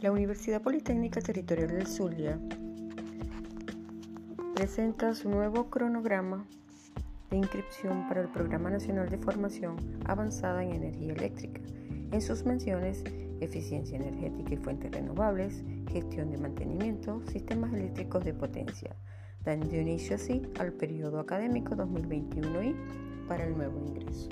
La Universidad Politécnica Territorial del Zulia presenta su nuevo cronograma de inscripción para el Programa Nacional de Formación Avanzada en Energía Eléctrica. En sus menciones, eficiencia energética y fuentes renovables, gestión de mantenimiento, sistemas eléctricos de potencia, dando inicio así al periodo académico 2021 y para el nuevo ingreso.